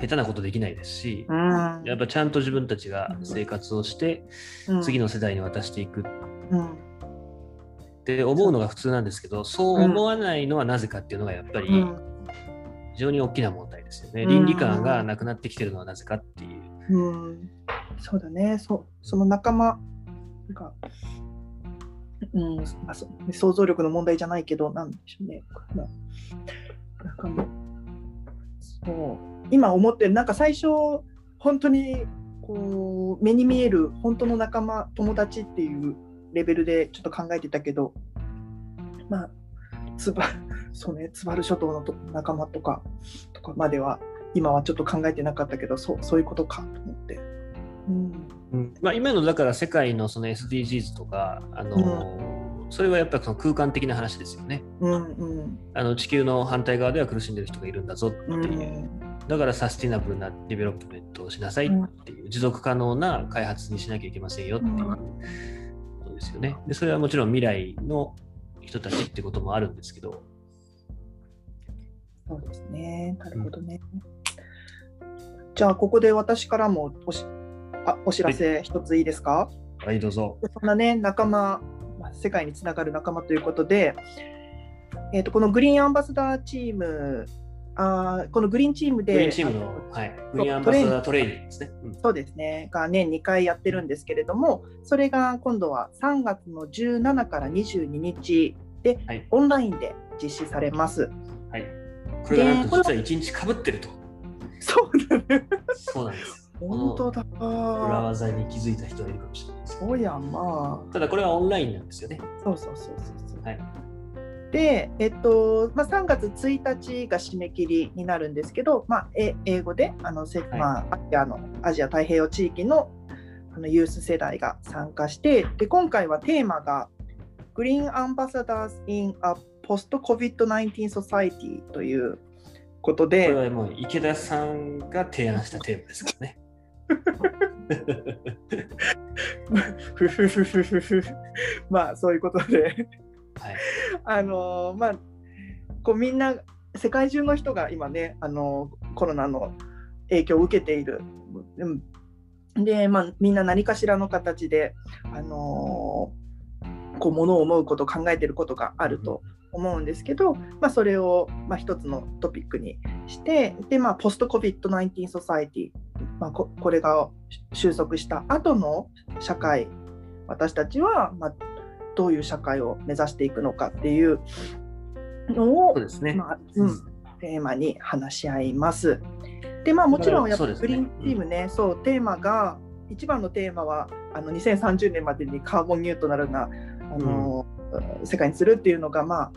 Speaker 1: 下手なことできないですし、
Speaker 2: うん。
Speaker 1: やっぱちゃんと自分たちが生活をして、次
Speaker 2: の、
Speaker 1: の世代に渡していく。っ
Speaker 2: うん。
Speaker 1: て思うのが普通なんですけど、そう思わないのはなぜかっていうのがやっぱり
Speaker 2: うん
Speaker 1: 非常に大きな問題ですよね。
Speaker 2: うん。
Speaker 1: 倫理観がなくなってきてるのはなぜかっていう。
Speaker 2: うん、そうだね。そその仲間が、うんまあ、そ想像力の問題じゃないけどなんでしょうね。な仲間。そう。今思ってるなんか最初本当にこう目に見える本当の仲間友達っていうレベルでちょっと考えてたけどまあつばそうね津軽諸島のと仲間とかとかまでは今はちょっと考えてなかったけどそうそういうことかと思って。うん。
Speaker 1: まあ、今のだから世界のその SDGs とか、あのそれはやっぱりその空間的な話ですよね。
Speaker 2: うんうん。
Speaker 1: あの地球の反対側では苦しんでる人がいるんだぞって
Speaker 2: う
Speaker 1: いう。
Speaker 2: ん。
Speaker 1: だから sustainable な development をしなさいっていう、持続可能な開発にしなきゃいけませんよっていう。ことですよね。で、それはもちろん未来の人たちってこともあるんですけど、
Speaker 2: そうですね。なるほどね。じゃあここで私からもおしあお知らせ一ついいですか、
Speaker 1: はい、どうぞ。
Speaker 2: そんなね仲間、まあ世界につながる仲間ということで、えー、とこのグリーンアンバサダーチームあーこのグリーンチームで
Speaker 1: グリーンチームの、はい、グリーンアンバサダートレーニングですね。うん
Speaker 2: そうですねが年2回やってるんですけれどもそれが今度は3月の17から22日で、
Speaker 1: はい
Speaker 2: オンラインで実施されます。
Speaker 1: はい。これがなんと実は1日かぶってると。
Speaker 2: そうだね。
Speaker 1: そうなんです。
Speaker 2: 本当だ。
Speaker 1: 裏技に気づいた人がいるかもしれない。
Speaker 2: そうやんまあ。
Speaker 1: ただこれはオンラインなんですよね。
Speaker 2: そうそうそうそう。
Speaker 1: はい。
Speaker 2: で、えっとまあ、3月1日が締め切りになるんですけど、まあ、え英語であの、せ
Speaker 1: はい
Speaker 2: まあ、アジアのアジア太平洋地域のあのユース世代が参加してで今回はテーマが Green Ambassadors in a Post-COVID-19 Society ということ
Speaker 1: これ
Speaker 2: で、
Speaker 1: はもう池田さんが提案したテーマですからね。
Speaker 2: ふふふふふふ (laughs) まあそういうことで。
Speaker 1: はい。
Speaker 2: あのまあこうみんな世界中の人が今ねあのコロナの影響を受けている。うんで、まあ、みんな何かしらの形で、あのー、こうものを思うこと考えてることがあると思うんですけど、まあ、それを、まあ、一つのトピックにしてで、まあ、ポスト COVID-19 ソサイティ、まあ、ここれが収束した後の社会私たちは、まあ、どういう社会を目指していくのかっていうのを
Speaker 1: そうですね、
Speaker 2: まあうん、テーマに話し合います。でまあもちろんやっぱりグリーンチームね、そう、ねうん、テーマが一番のテーマはあの2030年までにカーボンニュートラルなあの、うん、世界にするっていうのがまあ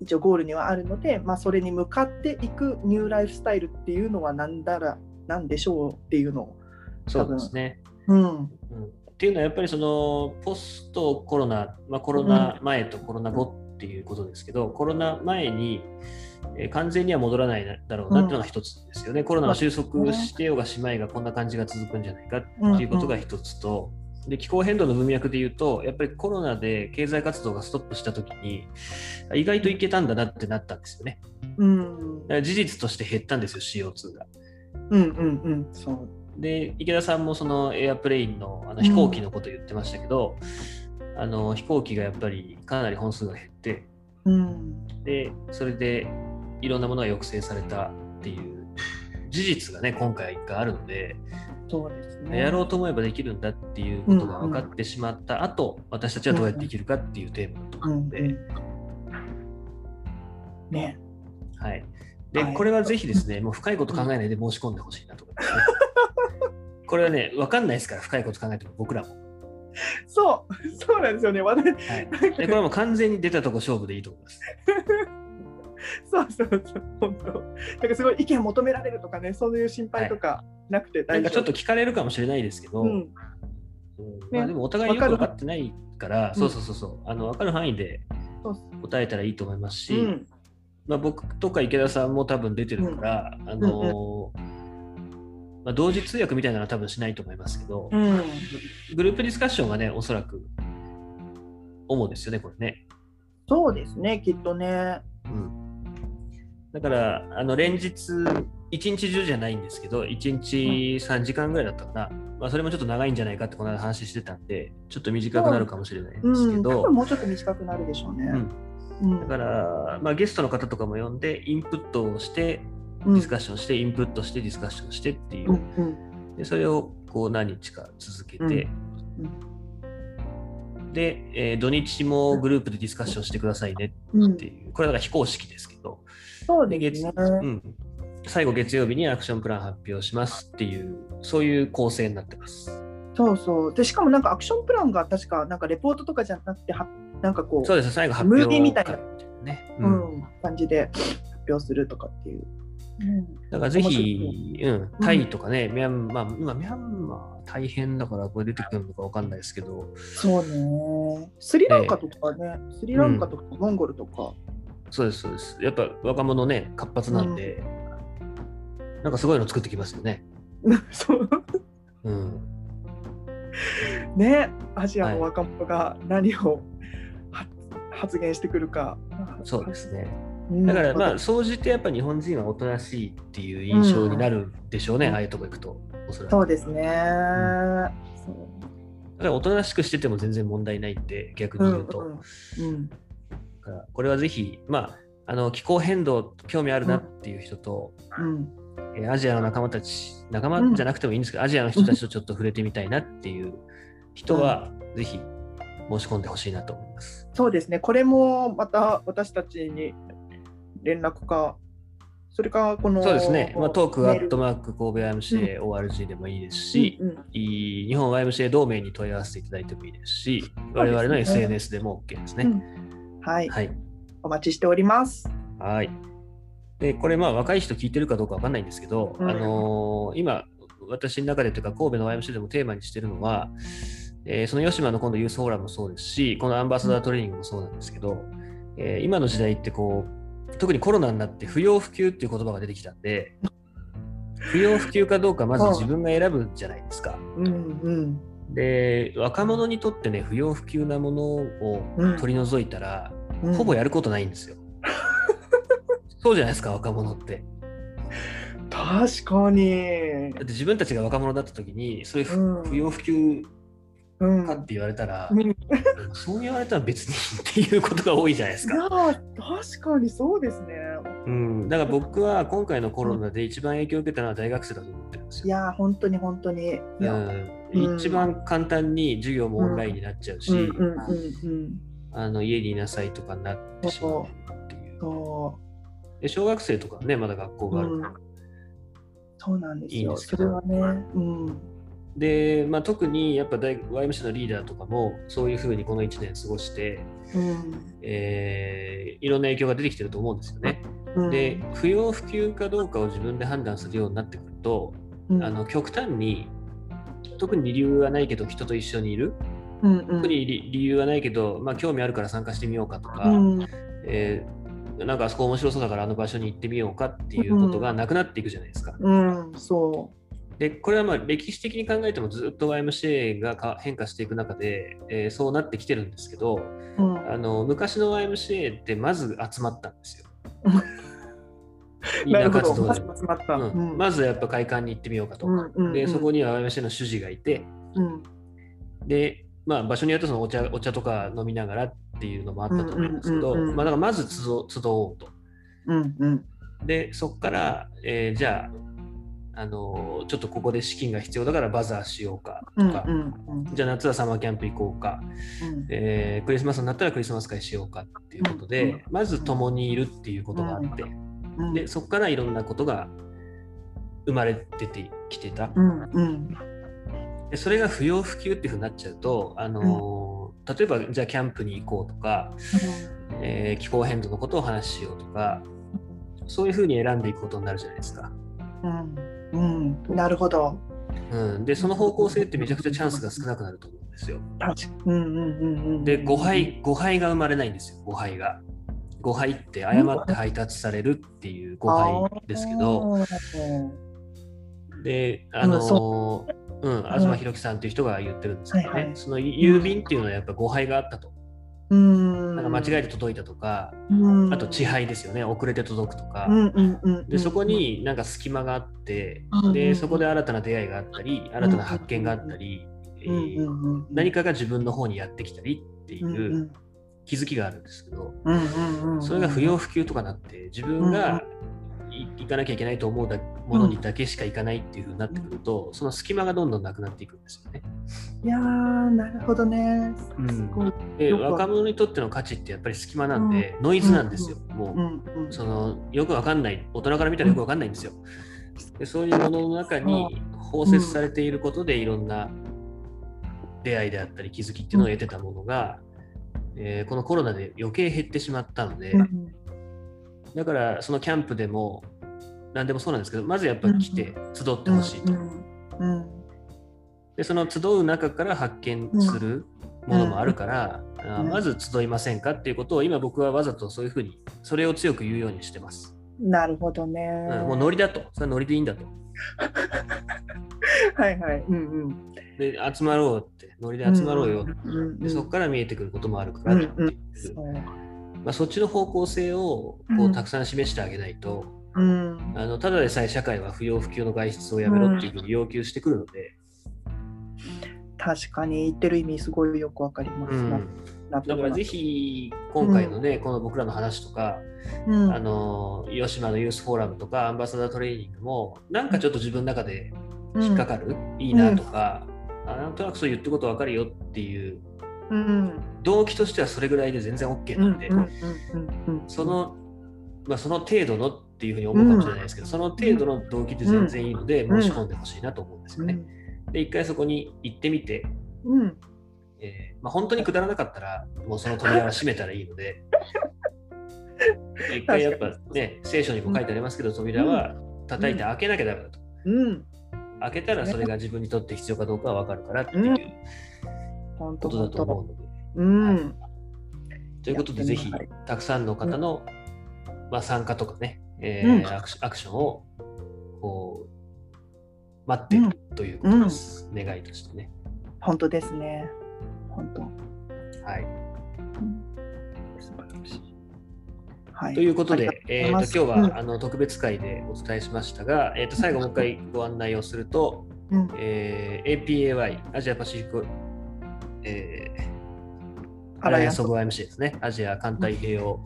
Speaker 2: 一応ゴールにはあるので、まあ、それに向かっていくニューライフスタイルっていうのは何だら何でしょうっていうのを
Speaker 1: そうですね。
Speaker 2: うん、うん、
Speaker 1: っていうのはやっぱりそのポストコロナ、まあ、コロナ前とコロナ後っていうことですけど、コロナ前に、えー、完全には戻らないだろうなっていうのが一つですよね。うん、コロナが収束してようがしまいがこんな感じが続くんじゃないかっていうことが一つと、で気候変動の文脈で言うと、やっぱりコロナで経済活動がストップしたときに、意外といけたんだなってなったんですよね。
Speaker 2: うん、
Speaker 1: 事実として減ったんですよ、CO2 が。
Speaker 2: うんうんうん、そう
Speaker 1: で池田さんもそのエアプレインのあの飛行機のこと言ってましたけど、うん、あの飛行機がやっぱりかなり本数が減って、
Speaker 2: うん、
Speaker 1: でそれでいろんなものが抑制されたっていう事実がね今回があるので
Speaker 2: そうですね、
Speaker 1: やろうと思えばできるんだっていうことが分かってしまった後、うん。うん、私たちはどうやってできるかっていうテーマとかで、うんうん、
Speaker 2: ね。
Speaker 1: はい。で、はい、これはぜひですね、もう深いこと考えないで申し込んでほしいなと思いますね。これはね、分かんないですから、深いこと考えても、僕らも。
Speaker 2: そう、そうなんですよね、
Speaker 1: はい、でこれはもう完全に出たとこ勝負でいいと思います。(laughs)
Speaker 2: そうそうそう、本当。なんかすごい意見求められるとかね、そういう心配とかなくて
Speaker 1: 大丈夫、はい、なんかちょっと聞かれるかもしれないですけど、うん、まあ、でもお互いよく分かってないから、そうそうそうそう、あの分かる範囲で答えたらいいと思いますし、うん、まあ、僕とか池田さんも多分出てるから、うん、あのーまあ、同時通訳みたいなのは多分しないと思いますけど、
Speaker 2: うん、
Speaker 1: グループディスカッションがね、おそらく主ですよね、これね。
Speaker 2: そうですね、きっとね。
Speaker 1: うん、だから、あの連日、一日中じゃないんですけど、1日3時間ぐらいだったかな、まあ、それもちょっと長いんじゃないかってこの間話してたんで、ちょっと短くなるかもしれないんですけど、
Speaker 2: うん、もうちょっと短くなるでしょうね。
Speaker 1: うん、だから、まあ、ゲストの方とかも呼んで、インプットをして、ディスカッションして、インプットしてディスカッションしてっていう、でそれをこう何日か続けて、で、えー、土日もグループでディスカッションしてくださいねっていう、これだから非公式ですけど、
Speaker 2: そうですね、
Speaker 1: うん、最後月曜日にアクションプラン発表しますっていう、そういう構成になってます。
Speaker 2: そうそう。でしかもなんかアクションプランが確かなんかレポートとかじゃなくてはなんかこう
Speaker 1: そうです。最後発表
Speaker 2: ムービーみたいな、
Speaker 1: ね。
Speaker 2: うん、うん、感じで発表するとかっていう。
Speaker 1: だからぜひ、うん、タイとかね、ミャンマー、今、ミャンマー大変だから、これ出てくるのか分かんないですけど。
Speaker 2: そうね。スリランカとかね、スリランカとかモンゴルとか。
Speaker 1: そうです、そうです。やっぱ若者ね、活発なんで、なんかすごいの作ってきますよね。
Speaker 2: そう。
Speaker 1: うん。
Speaker 2: ね、アジアの若者が何を、はい、発言してくるか。
Speaker 1: そうですね。だからまあ総じてやっぱ日本人はおとなしいっていう印象になるでしょうね、うん、ああいうとこ行くと
Speaker 2: そうですね、うん、だ
Speaker 1: からおとなしくしてても全然問題ないんで逆に言うと、
Speaker 2: うん、うん、
Speaker 1: これはぜひまああの気候変動興味あるなっていう人と、
Speaker 2: うん、
Speaker 1: アジアの仲間たち仲間じゃなくてもいいんですけど、アジアの人たちとちょっと触れてみたいなっていう人は、ぜひ申し込んでほしいなと思います。
Speaker 2: そうですね、これもまた私たちに連絡か、それかこの
Speaker 1: そうですね、まあ、トークアットマーク神戸 YMCA、ORG でもいいですし、うんうん、日本 YMCA 同盟に問い合わせていただいてもいいですし、我々の SNS でも OK ですね。うん、
Speaker 2: はい、
Speaker 1: はい。
Speaker 2: お待ちしております。
Speaker 1: はい。で、これ、まあ、若い人聞いてるかどうかわかんないんですけど、うん、あのー、今、私の中でというか、神戸の YMCA でもテーマにしてるのは、えー、その吉島の今度ユースフォーラムもそうですし、このアンバサダートレーニングもそうなんですけど、えー、今の時代ってこう、特にコロナになって不要不急っていう言葉が出てきたんで、(laughs) 不要不急かどうかまず自分が選ぶんじゃないですか。
Speaker 2: うんうん、
Speaker 1: で若者にとってね不要不急なものを取り除いたら、うん、ほぼやることないんですよ。(laughs) そうじゃないですか、若者って。
Speaker 2: 確かに。
Speaker 1: だって自分たちが若者だった時に、そういう不,、
Speaker 2: うん
Speaker 1: 不要不急
Speaker 2: うん。
Speaker 1: かって言われたら、
Speaker 2: うん
Speaker 1: そう言われたら別にっていうことが多いじゃないですか。
Speaker 2: いやー確かにそうですね。
Speaker 1: うん、だから僕は今回のコロナで一番影響を受けたのは大学生だと思ってるんですよ。
Speaker 2: いやー本当に本当に。
Speaker 1: うん、
Speaker 2: うん
Speaker 1: 一番簡単に授業もオンラインになっちゃうし。あの家にいなさいとかになってしまうっていう。小学生とかね、まだ学校
Speaker 2: う。
Speaker 1: があるから。
Speaker 2: うん。そうなんですよ。
Speaker 1: いいんですけど
Speaker 2: それはね。うん。
Speaker 1: で、まあ、特にやっぱ大 YMC のリーダーとかもそういうふうにこの1年過ごして、
Speaker 2: うん
Speaker 1: えーいろんな影響が出てきてると思うんですよね。
Speaker 2: うん。
Speaker 1: で、不要不急かどうかを自分で判断するようになってくると、
Speaker 2: うん、
Speaker 1: あの極端に特に理由はないけど人と一緒にいる、
Speaker 2: うんうん、
Speaker 1: 特に理理由はないけど、まあ、興味あるから参加してみようかとか、
Speaker 2: うん、
Speaker 1: えーなんかあそこ面白そうだからあの場所に行ってみようかっていうことがなくなっていくじゃないですか。
Speaker 2: うん、そ
Speaker 1: でこれはまあ歴史的に考えてもずっと YMCA がか変化していく中で、えーそうなってきてるんですけど
Speaker 2: う。うん、
Speaker 1: あの昔の YMCA ってまず集まったんですよ。
Speaker 2: なるほど。ままった。
Speaker 1: うん。まずやっぱ会館に行ってみようかとか、でそこには YMCA の主事がいて。
Speaker 2: うん、
Speaker 1: で、まあ、場所によってそのお茶お茶とか飲みながらっていうのもあったと思うんですけど、まあ、だからまず集お集おうと。
Speaker 2: うん、うん、
Speaker 1: でそこから、えーじゃあ、あのーちょっとここで資金が必要だからバザーしようかと
Speaker 2: うん、
Speaker 1: か、
Speaker 2: うん、
Speaker 1: じゃあ夏はサマーキャンプ行こうか、
Speaker 2: うん、
Speaker 1: えークリスマスになったらクリスマス会しようかっていうことで、
Speaker 2: うんうん。
Speaker 1: まず共にいるっていうことがあって、
Speaker 2: うん、
Speaker 1: でそこからいろんなことが生まれててきてた。
Speaker 2: うん、うん、
Speaker 1: でそれが不要不急っていうふうになっちゃうと、あのー例えばじゃあキャンプに行こうとか、えー気候変動のことを話しようとかそういうふうに選んでいくことになるじゃないですか。
Speaker 2: うん、うん、なるほど。
Speaker 1: うん、でその方向性ってめちゃくちゃチャンスが少なくなると思うんですよ。
Speaker 2: うん、うん、うん、うん。
Speaker 1: で誤配誤配が生まれないんですよ誤配が。誤配って誤って配達されるっていう誤配ですけど。であの
Speaker 2: うん
Speaker 1: ーうん、東博樹さんっていう人が言ってるんですけどね、
Speaker 2: はいはい
Speaker 1: その郵便っていうのはやっぱ誤配があったと。
Speaker 2: うん。
Speaker 1: なんか間違えて届いたとか、
Speaker 2: うん、
Speaker 1: あと遅配ですよね、遅れて届くとか。でそこになんか隙間があって、
Speaker 2: うん
Speaker 1: でそこで新たな出会いがあったり、新たな発見があったり、え
Speaker 2: うん、
Speaker 1: ー何かが自分の方にやってきたりってい
Speaker 2: う
Speaker 1: 気づきがあるんですけど。それが不要不急とかなって、自分がい行かなきゃいけないと思うだものにだけしか行かないっていうふうになってくると、その隙間がどんどんなくなっていくんですよね。
Speaker 2: いやー、なるほどね。
Speaker 1: うん。で若者にとっての価値ってやっぱり隙間なんで、ノイズなんですよ。もう
Speaker 2: うん、うん。
Speaker 1: そのよくわかんない大人から見たらよくわかんないんですよ。でそういうものの中に包摂されていることでいろんな出会いであったり気づきっていうのを得てたものが、えーこのコロナで余計減ってしまったので、
Speaker 2: うん
Speaker 1: だからそのキャンプでも何でもそうなんですけどまずやっぱり来て集ってほしいと。でその集う中から発見するものもあるから、あ
Speaker 2: うん
Speaker 1: まず集いませんかっていうことを今僕はわざとそういうふうにそれを強く言うようにしてます。
Speaker 2: なるほどね。
Speaker 1: うんもうノリだと、それはノリでいいんだと。(laughs)
Speaker 2: はいはい。うんうん。
Speaker 1: で、集まろうって、ノリで集まろうよ。
Speaker 2: うんうん
Speaker 1: でそこから見えてくることもあるからっていう、
Speaker 2: うんうんそう
Speaker 1: まあ、そっちの方向性をこ
Speaker 2: う
Speaker 1: うんたくさん示してあげないと、
Speaker 2: うん。
Speaker 1: あのただでさえ社会は不要不急の外出をやめろっていうふうに要求してくるので、
Speaker 2: 確かに言ってる意味すごいよくわかります。
Speaker 1: うん。
Speaker 2: な
Speaker 1: だからぜひ今回のね、この僕らの話とか、
Speaker 2: うん。
Speaker 1: あの吉島のユースフォーラムとかアンバサダートレーニングもなんかちょっと自分の中で引っかかる、いいなとか、あなんとなくそう言ってること分かるよっていう。
Speaker 2: うん。
Speaker 1: 動機としてはそれぐらいで全然 OK
Speaker 2: うん
Speaker 1: なんで、
Speaker 2: うんうんうん。
Speaker 1: その、まあ、その程度のっていうふうに思うかもしれないですけど、その程度の動機で全然いいので、
Speaker 2: うん。
Speaker 1: 申し込んでほしいなと思うんですよね。で、一回そこに行ってみて、
Speaker 2: うん。
Speaker 1: えーまあ、本当にくだらなかったら、もうその扉は閉めたらいいので、(laughs) 一回やっぱね、聖書にも書いてありますけど、扉は叩いて開けなきゃダメだと。
Speaker 2: うん。
Speaker 1: 開けたらそれが自分にとって必要かどうかは分かるからっていうことだと思うので。
Speaker 2: うん。
Speaker 1: ということで、ぜひたくさんの方の、まあ、参加とかね、えー
Speaker 2: うん
Speaker 1: アクションをこう待ってるということです、願いとしてね。
Speaker 2: 本当。ですね本当
Speaker 1: はい。
Speaker 2: うん。素晴らしい。はい。
Speaker 1: ということで、
Speaker 2: あ
Speaker 1: えー、
Speaker 2: と
Speaker 1: 今日は、
Speaker 2: うん。
Speaker 1: あの特別会でお伝えしましたが、えー、と最後もう一回ご案内をすると、
Speaker 2: うん。
Speaker 1: えー APAY、アジアパシフィック、えーア
Speaker 2: アライアンス
Speaker 1: オブ・ YMCA ですね、アジア環太平洋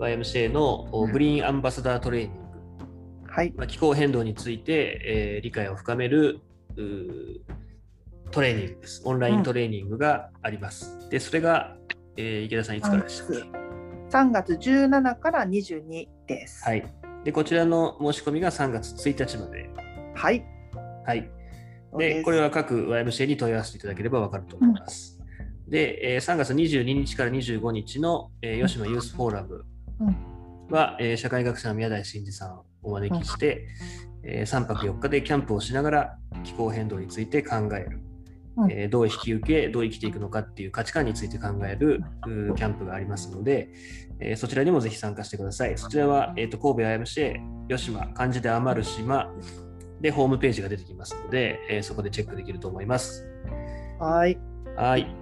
Speaker 1: YMCA のグリーンアンバサダートレーニング、
Speaker 2: はい。
Speaker 1: まあ、気候変動について、えー理解を深めるトレーニングです。オンライントレーニングがあります。で、それが、えー池田さん、いつからでしたっけ
Speaker 2: ？3月17から22です。
Speaker 1: はい。で、こちらの申し込みが3月1日まで。
Speaker 2: はい。
Speaker 1: はい。で、
Speaker 2: す
Speaker 1: これは各 YMCA に問い合わせていただければ分かると思います。で、えー3月22日から25日の、えー吉野ユースフォーラム
Speaker 2: うん
Speaker 1: は、えー社会学者の宮台真司さんをお招きして、え3泊4日でキャンプをしながら気候変動について考える、
Speaker 2: うん
Speaker 1: えーどう引き受け、どう生きていくのかっていう価値観について考えるうーキャンプがありますので、えーそちらにもぜひ参加してください。そちらは、えー、と神戸 IMCA 吉島、漢字で余る島でホームページが出てきますので、えーそこでチェックできると思います。
Speaker 2: はい。
Speaker 1: はい。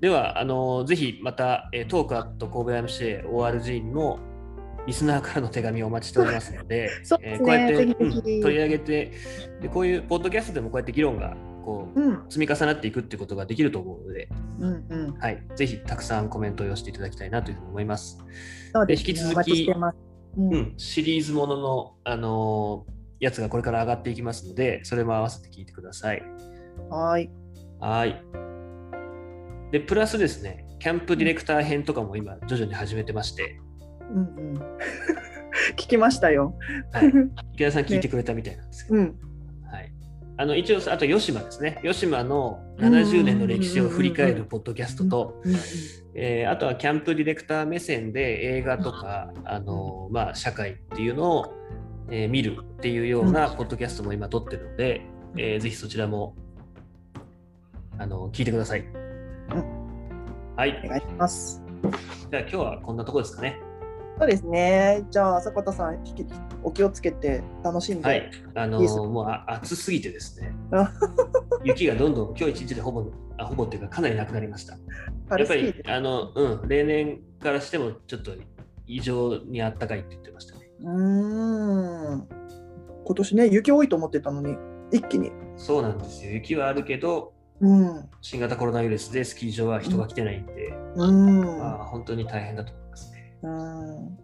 Speaker 1: では、あのぜひまた、えートークアット神戸 IMCA ORG のリスナーからの手紙をお待ちしておりますので、(laughs)
Speaker 2: ですね
Speaker 1: えーこうやって、うん取り上げてで、こういうポッドキャストでもこうやって議論がこう
Speaker 2: うん。
Speaker 1: 積み重なっていくっていうことができると思うので、
Speaker 2: うんうん。
Speaker 1: はい、ぜひたくさんコメントを寄せていただきたいなというふうに思います。
Speaker 2: そうです、ね。
Speaker 1: で引き続き。
Speaker 2: うん。
Speaker 1: うん、シリーズものの、あのーやつがこれから上がっていきますので、それも合わせて聞いてください。
Speaker 2: はい。
Speaker 1: はい。で、プラスですね、キャンプディレクター編とかも今、徐々に始めてまして、
Speaker 2: うんうん。(laughs) 聞きましたよ。
Speaker 1: はい、(laughs) 池田さん聞いてくれたみたいなんですけど、
Speaker 2: うん。
Speaker 1: はい、あの一応、あと吉島ですね、吉島の70年の歴史を振り返るポッドキャストと、
Speaker 2: うんうん
Speaker 1: えーあとはキャンプディレクター目線で映画とか、あのーまあ、社会っていうのを、えー見るっていうようなポッドキャストも今撮ってるので、えーぜひそちらもあの聞いてください。はい
Speaker 2: お。願いします。
Speaker 1: じゃあ今日はこんなとこですかね。
Speaker 2: そうですね。じゃあ、坂田さん、お気をつけて楽しんで。
Speaker 1: はい。あのーもうあ暑すぎてですね
Speaker 2: あ。(laughs)
Speaker 1: 雪がどんどん今日一日でほぼあほぼっていうかかなりなくなりました。やっぱりあの、うん、例年からしてもちょっと異常に暖かいって言ってましたね。
Speaker 2: うーん。今年ね、雪多いと思ってたのに、一気に。
Speaker 1: そうなんですよ。雪はあるけど、
Speaker 2: うん。
Speaker 1: 新型コロナウイルスでスキー場は人が来てないんで、
Speaker 2: うん。
Speaker 1: まあ、本当に大変だと思いますね。
Speaker 2: うん。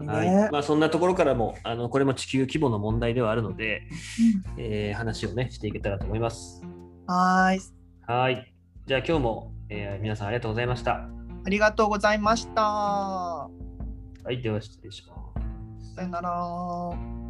Speaker 2: ね。
Speaker 1: はいまあ、そんなところからもあのこれも地球規模の問題ではあるので、えー話をねしていけたらと思います。
Speaker 2: はーい。
Speaker 1: はい。じゃあ今日も、えー皆さんありがとうございました。
Speaker 2: ありがとうございました。
Speaker 1: はい、では失礼します。
Speaker 2: さよなら。